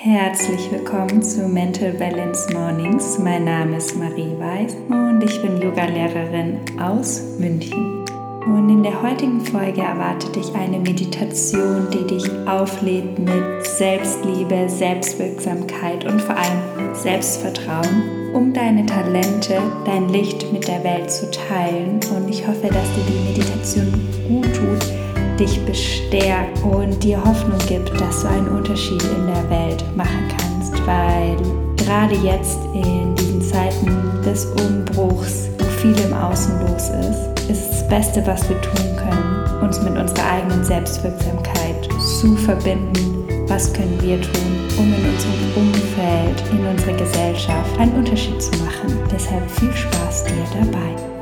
Herzlich willkommen zu Mental Balance Mornings. Mein Name ist Marie Weiß und ich bin Yoga-Lehrerin aus München. Und in der heutigen Folge erwartet dich eine Meditation, die dich auflädt mit Selbstliebe, Selbstwirksamkeit und vor allem Selbstvertrauen, um deine Talente, dein Licht mit der Welt zu teilen. Und ich hoffe, dass dir die Meditation gut tut dich bestärkt und dir Hoffnung gibt, dass du einen Unterschied in der Welt machen kannst, weil gerade jetzt in diesen Zeiten des Umbruchs, wo viel im Außen los ist, ist das Beste, was wir tun können, uns mit unserer eigenen Selbstwirksamkeit zu verbinden. Was können wir tun, um in unserem Umfeld, in unserer Gesellschaft einen Unterschied zu machen? Deshalb viel Spaß dir dabei.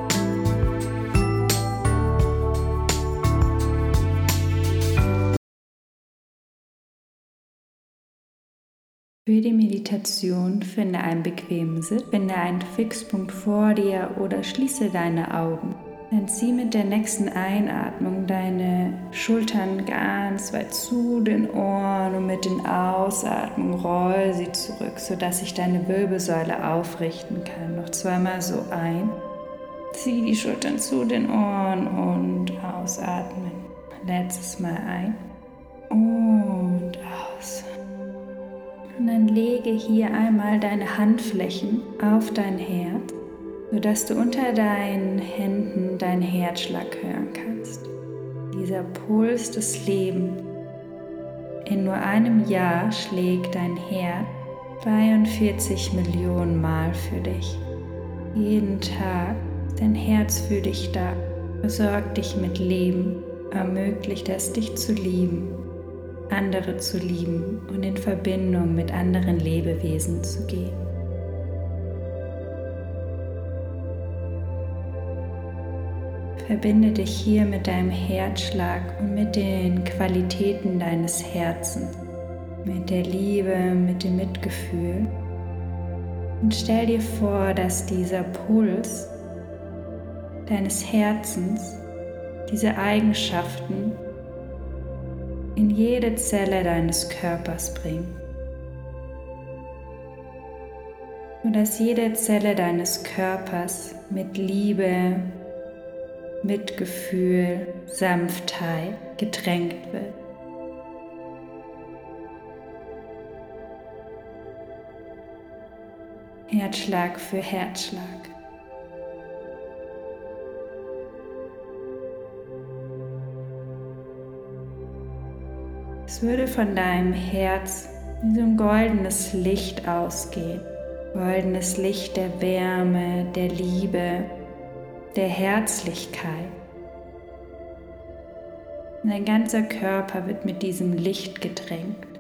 Für die Meditation finde einen bequemen Sitz, finde einen Fixpunkt vor dir oder schließe deine Augen. Dann zieh mit der nächsten Einatmung deine Schultern ganz weit zu den Ohren und mit den Ausatmungen roll sie zurück, sodass sich deine Wirbelsäule aufrichten kann. Noch zweimal so ein. Zieh die Schultern zu den Ohren und ausatmen. Letztes Mal ein und aus. Und dann lege hier einmal deine Handflächen auf dein Herz, sodass du unter deinen Händen deinen Herzschlag hören kannst. Dieser Puls des Lebens. In nur einem Jahr schlägt dein Herz 42 Millionen Mal für dich. Jeden Tag dein Herz für dich da, versorgt dich mit Leben, ermöglicht es dich zu lieben andere zu lieben und in Verbindung mit anderen Lebewesen zu gehen. Verbinde dich hier mit deinem Herzschlag und mit den Qualitäten deines Herzens, mit der Liebe, mit dem Mitgefühl. Und stell dir vor, dass dieser Puls deines Herzens diese Eigenschaften in jede Zelle deines Körpers bringen. Und dass jede Zelle deines Körpers mit Liebe, Mitgefühl, Sanftheit getränkt wird. Herzschlag für Herzschlag. Es würde von deinem Herz wie so ein goldenes Licht ausgehen. Goldenes Licht der Wärme, der Liebe, der Herzlichkeit. Dein ganzer Körper wird mit diesem Licht getränkt.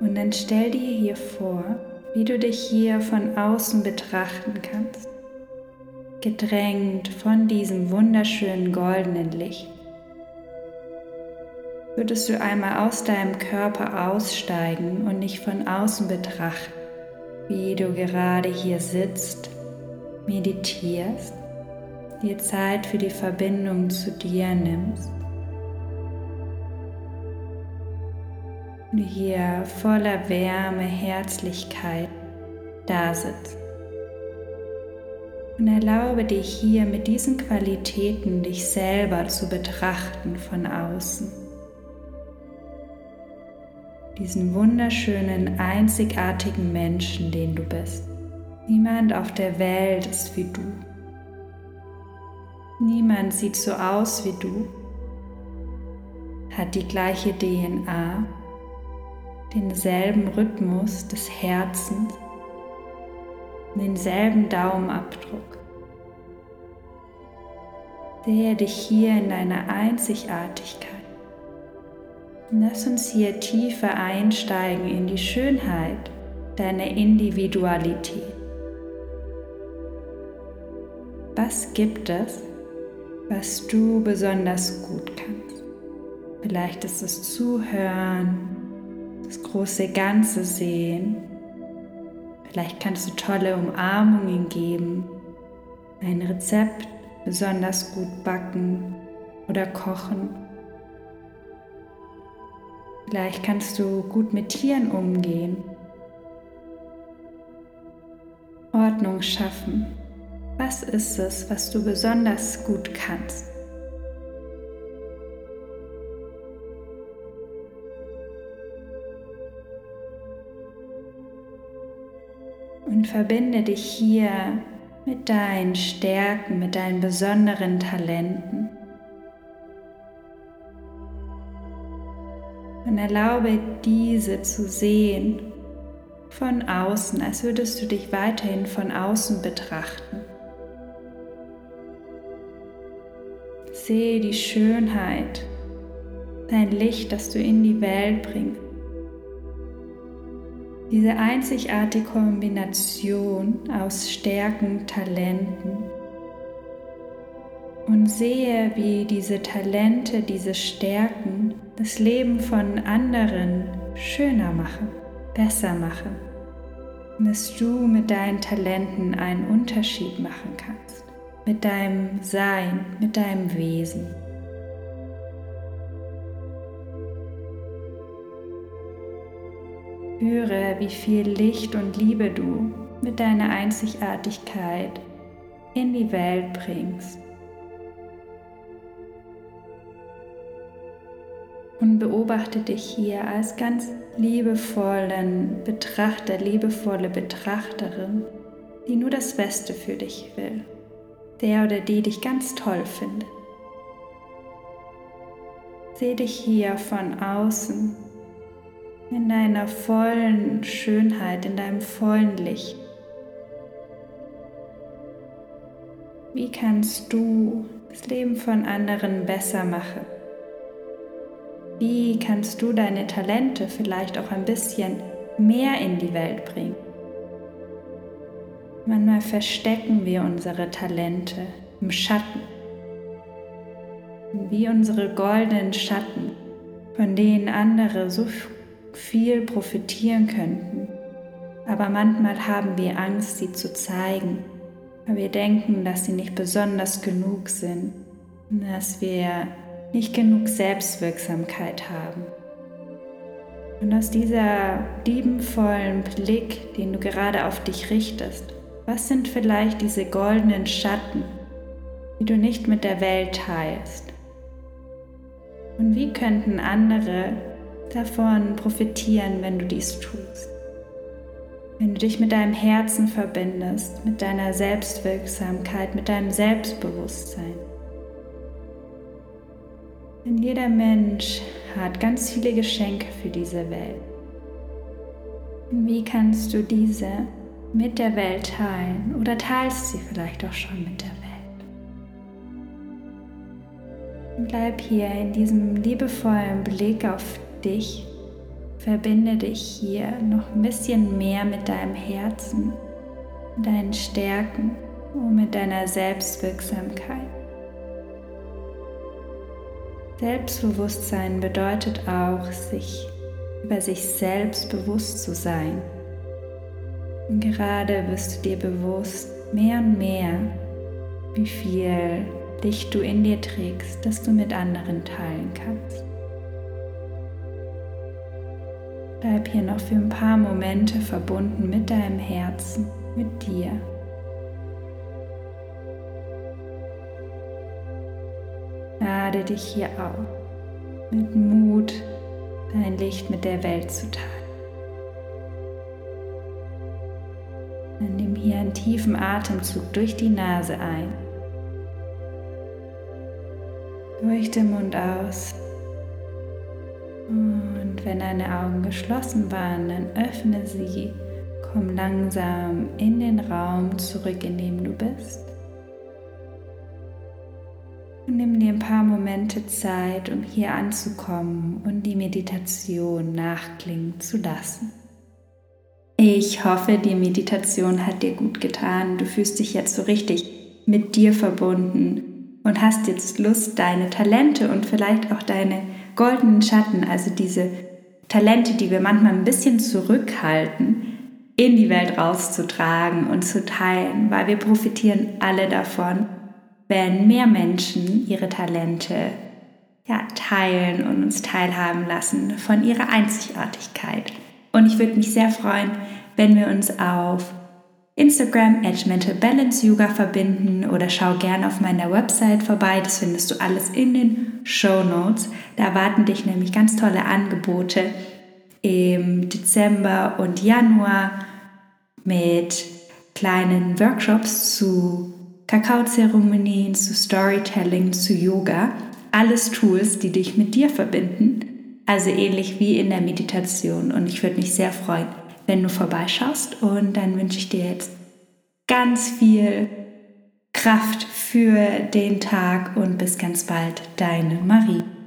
Und dann stell dir hier vor, wie du dich hier von außen betrachten kannst gedrängt von diesem wunderschönen goldenen Licht. Würdest du einmal aus deinem Körper aussteigen und dich von außen betrachten, wie du gerade hier sitzt, meditierst, dir Zeit für die Verbindung zu dir nimmst. Und hier voller Wärme, Herzlichkeit da sitzt. Und erlaube dir hier mit diesen Qualitäten dich selber zu betrachten von außen. Diesen wunderschönen, einzigartigen Menschen, den du bist. Niemand auf der Welt ist wie du. Niemand sieht so aus wie du, hat die gleiche DNA, denselben Rhythmus des Herzens denselben Daumenabdruck. Sehe dich hier in deiner Einzigartigkeit. Lass uns hier tiefer einsteigen in die Schönheit deiner Individualität. Was gibt es, was du besonders gut kannst? Vielleicht ist es Zuhören, das große Ganze sehen Vielleicht kannst du tolle Umarmungen geben, ein Rezept besonders gut backen oder kochen. Vielleicht kannst du gut mit Tieren umgehen. Ordnung schaffen. Was ist es, was du besonders gut kannst? Verbinde dich hier mit deinen Stärken, mit deinen besonderen Talenten. Und erlaube diese zu sehen von außen, als würdest du dich weiterhin von außen betrachten. Sehe die Schönheit, dein Licht, das du in die Welt bringst. Diese einzigartige Kombination aus Stärken, Talenten und sehe, wie diese Talente, diese Stärken das Leben von anderen schöner machen, besser machen. Und dass du mit deinen Talenten einen Unterschied machen kannst, mit deinem Sein, mit deinem Wesen. Spüre, wie viel Licht und Liebe du mit deiner Einzigartigkeit in die Welt bringst. Und beobachte dich hier als ganz liebevollen Betrachter, liebevolle Betrachterin, die nur das Beste für dich will, der oder die dich ganz toll findet. Seh dich hier von außen in deiner vollen Schönheit, in deinem vollen Licht. Wie kannst du das Leben von anderen besser machen? Wie kannst du deine Talente vielleicht auch ein bisschen mehr in die Welt bringen? Manchmal verstecken wir unsere Talente im Schatten, wie unsere goldenen Schatten, von denen andere so viel profitieren könnten. Aber manchmal haben wir Angst, sie zu zeigen, weil wir denken, dass sie nicht besonders genug sind, dass wir nicht genug Selbstwirksamkeit haben. Und aus dieser liebenvollen Blick, den du gerade auf dich richtest, was sind vielleicht diese goldenen Schatten, die du nicht mit der Welt teilst? Und wie könnten andere davon profitieren, wenn du dies tust. Wenn du dich mit deinem Herzen verbindest, mit deiner Selbstwirksamkeit, mit deinem Selbstbewusstsein. Denn jeder Mensch hat ganz viele Geschenke für diese Welt. Und wie kannst du diese mit der Welt teilen oder teilst sie vielleicht auch schon mit der Welt? Und bleib hier in diesem liebevollen Blick auf dich. Verbinde dich hier noch ein bisschen mehr mit deinem Herzen, deinen Stärken und mit deiner Selbstwirksamkeit. Selbstbewusstsein bedeutet auch, sich über sich selbst bewusst zu sein. Und gerade wirst du dir bewusst mehr und mehr, wie viel Licht du in dir trägst, das du mit anderen teilen kannst. Bleib hier noch für ein paar Momente verbunden mit deinem Herzen, mit dir. Lade dich hier auf, mit Mut dein Licht mit der Welt zu teilen. Dann nimm hier einen tiefen Atemzug durch die Nase ein, durch den Mund aus. Und wenn deine Augen geschlossen waren, dann öffne sie. Komm langsam in den Raum zurück, in dem du bist. Und nimm dir ein paar Momente Zeit, um hier anzukommen und die Meditation nachklingen zu lassen. Ich hoffe, die Meditation hat dir gut getan. Du fühlst dich jetzt so richtig mit dir verbunden und hast jetzt Lust, deine Talente und vielleicht auch deine goldenen Schatten, also diese Talente, die wir manchmal ein bisschen zurückhalten, in die Welt rauszutragen und zu teilen, weil wir profitieren alle davon. wenn mehr Menschen ihre Talente ja, teilen und uns teilhaben lassen von ihrer Einzigartigkeit. Und ich würde mich sehr freuen, wenn wir uns auf Instagram at Mental Balance Yoga verbinden oder schau gerne auf meiner Website vorbei. Das findest du alles in den Show Notes. Da erwarten dich nämlich ganz tolle Angebote im Dezember und Januar mit kleinen Workshops zu Kakaozeremonien, zu Storytelling, zu Yoga. Alles Tools, die dich mit dir verbinden. Also ähnlich wie in der Meditation. Und ich würde mich sehr freuen, wenn du vorbeischaust. Und dann wünsche ich dir jetzt ganz viel Kraft für den Tag und bis ganz bald, deine Marie.